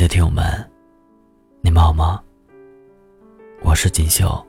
的听友们，你们好吗？我是锦绣。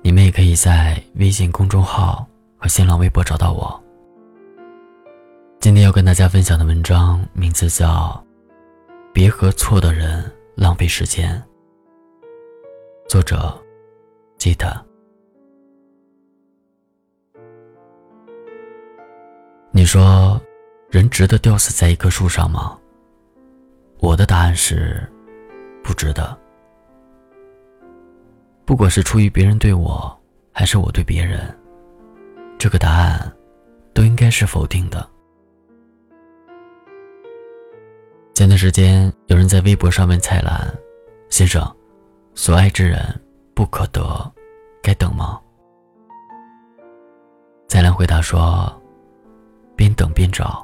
你们也可以在微信公众号和新浪微博找到我。今天要跟大家分享的文章名字叫《别和错的人浪费时间》，作者记得。你说，人值得吊死在一棵树上吗？我的答案是，不值得。不管是出于别人对我，还是我对别人，这个答案都应该是否定的。前段时间，有人在微博上问蔡澜先生：“所爱之人不可得，该等吗？”蔡澜回答说：“边等边找。”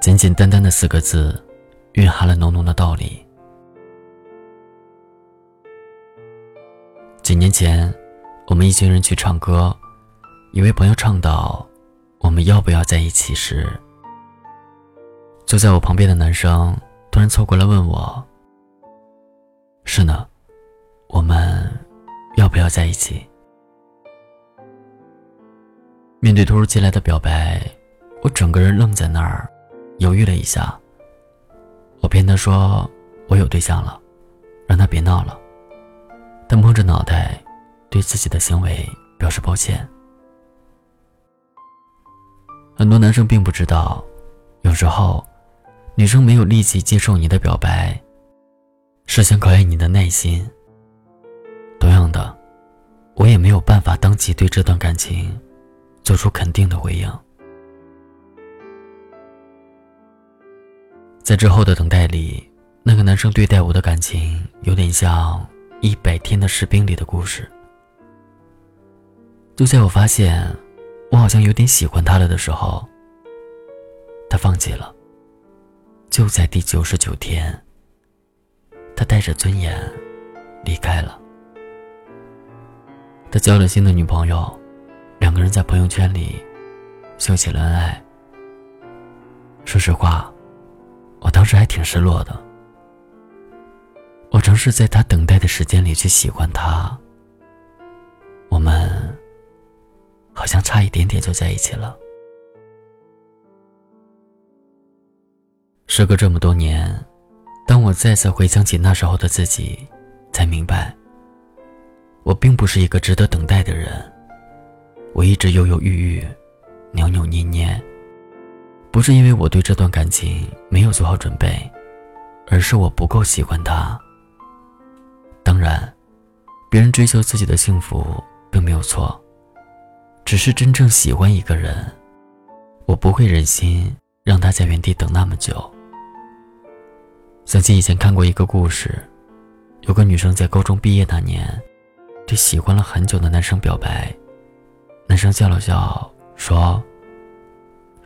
简简单单的四个字，蕴含了浓浓的道理。几年前，我们一群人去唱歌，一位朋友唱到“我们要不要在一起”时，坐在我旁边的男生突然凑过来问我：“是呢，我们要不要在一起？”面对突如其来的表白，我整个人愣在那儿，犹豫了一下。我骗他说我有对象了，让他别闹了。他摸着脑袋，对自己的行为表示抱歉。很多男生并不知道，有时候，女生没有立即接受你的表白，是想考验你的耐心。同样的，我也没有办法当即对这段感情做出肯定的回应。在之后的等待里，那个男生对待我的感情有点像。一百天的士兵里的故事。就在我发现我好像有点喜欢他了的时候，他放弃了。就在第九十九天，他带着尊严离开了。他交了新的女朋友，两个人在朋友圈里秀起了恩爱。说实话，时还挺失落的。我尝试在他等待的时间里去喜欢他，我们好像差一点点就在一起了。时隔这么多年，当我再次回想起那时候的自己，才明白，我并不是一个值得等待的人。我一直犹犹豫豫，扭扭捏捏，不是因为我对这段感情没有做好准备，而是我不够喜欢他。当然，别人追求自己的幸福并没有错，只是真正喜欢一个人，我不会忍心让他在原地等那么久。想起以前看过一个故事，有个女生在高中毕业那年，对喜欢了很久的男生表白，男生笑了笑说：“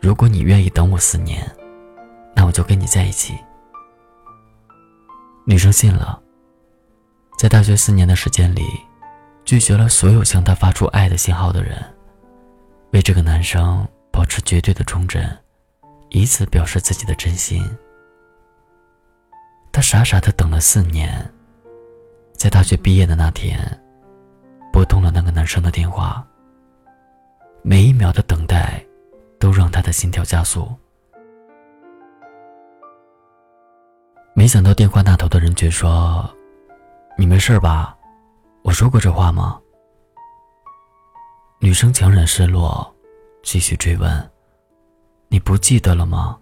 如果你愿意等我四年，那我就跟你在一起。”女生信了。在大学四年的时间里，拒绝了所有向她发出爱的信号的人，为这个男生保持绝对的忠贞，以此表示自己的真心。他傻傻的等了四年，在大学毕业的那天，拨通了那个男生的电话。每一秒的等待，都让他的心跳加速。没想到电话那头的人却说。你没事吧？我说过这话吗？女生强忍失落，继续追问：“你不记得了吗？”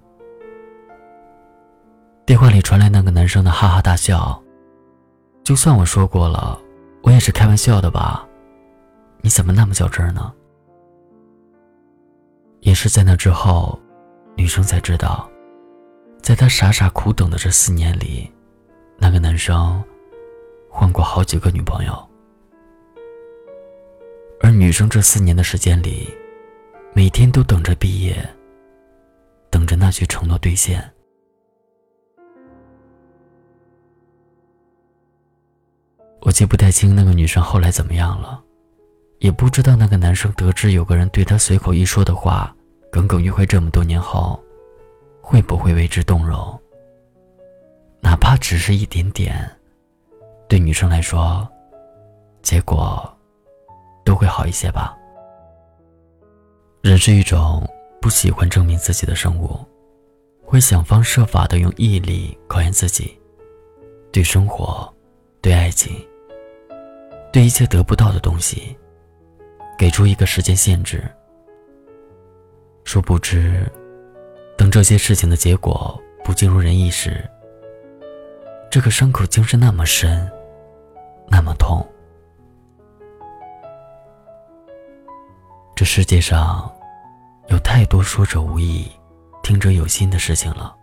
电话里传来那个男生的哈哈大笑。就算我说过了，我也是开玩笑的吧？你怎么那么较真呢？也是在那之后，女生才知道，在她傻傻苦等的这四年里，那个男生。换过好几个女朋友，而女生这四年的时间里，每天都等着毕业，等着那句承诺兑现。我记不太清那个女生后来怎么样了，也不知道那个男生得知有个人对他随口一说的话，耿耿于怀这么多年后，会不会为之动容，哪怕只是一点点，对女生来说，结果都会好一些吧。人是一种不喜欢证明自己的生物，会想方设法的用毅力考验自己，对生活，对爱情，对一切得不到的东西，给出一个时间限制。殊不知，等这些事情的结果不尽如人意时，这个伤口竟是那么深，那么痛。这世界上，有太多说者无意、听者有心的事情了。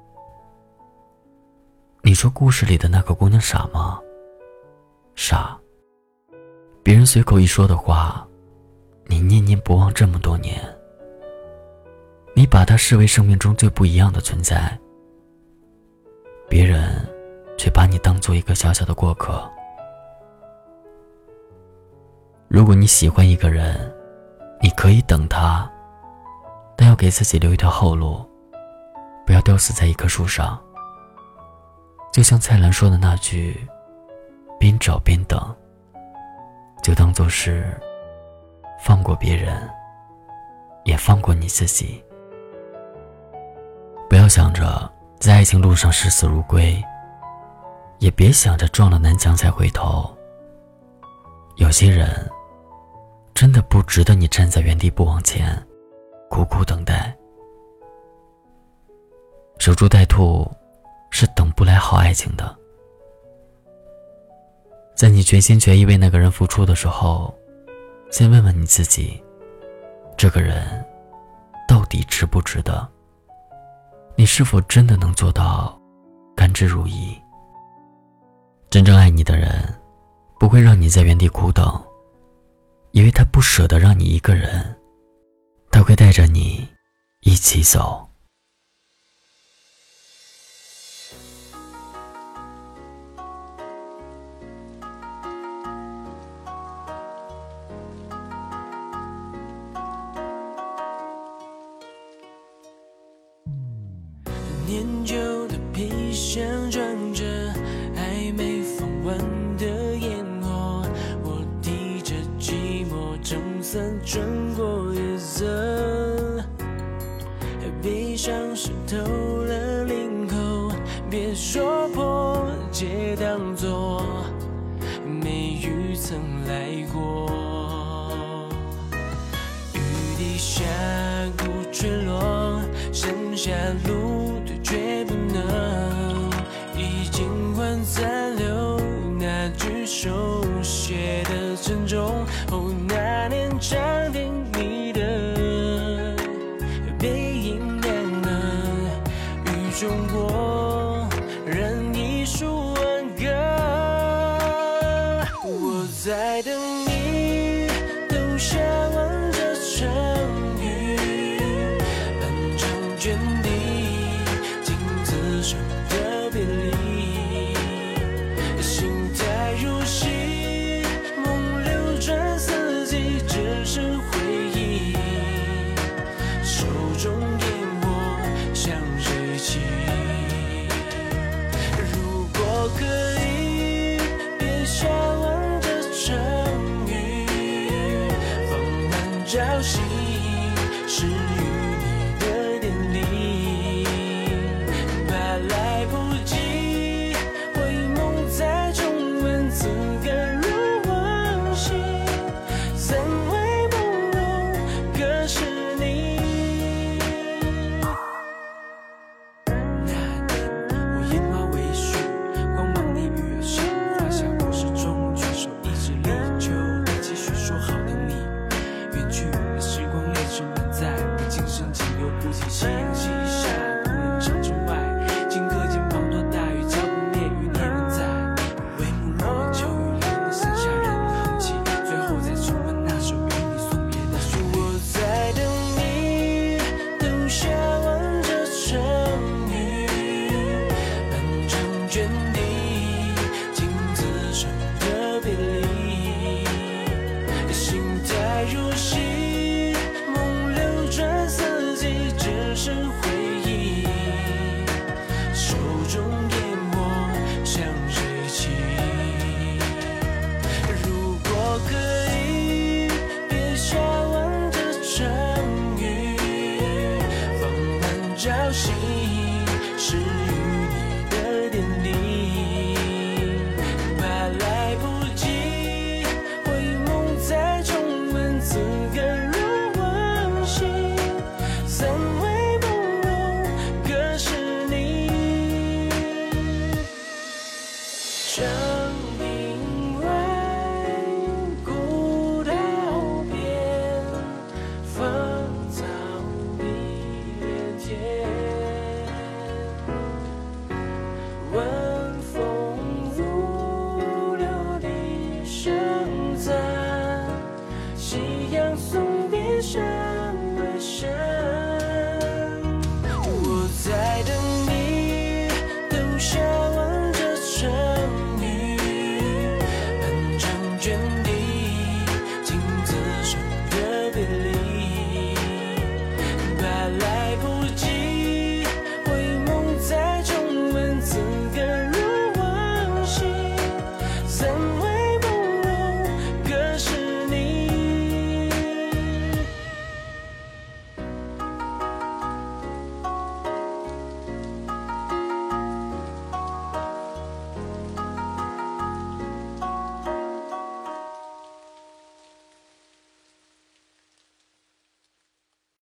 你说故事里的那个姑娘傻吗？傻。别人随口一说的话，你念念不忘这么多年。你把他视为生命中最不一样的存在，别人却把你当做一个小小的过客。如果你喜欢一个人，你可以等他，但要给自己留一条后路，不要吊死在一棵树上。就像蔡澜说的那句：“边找边等。”就当做是放过别人，也放过你自己。不要想着在爱情路上视死如归，也别想着撞了南墙才回头。有些人。真的不值得你站在原地不往前，苦苦等待。守株待兔，是等不来好爱情的。在你全心全意为那个人付出的时候，先问问你自己：这个人到底值不值得？你是否真的能做到甘之如饴？真正爱你的人，不会让你在原地苦等。因为他不舍得让你一个人，他会带着你一起走。年旧的皮箱装着还没放完。的烟火，我提着寂寞撑伞穿过夜色，悲伤湿透了领口，别说破，皆当作没雨曾来过。雨滴峡谷坠落，剩下找寻是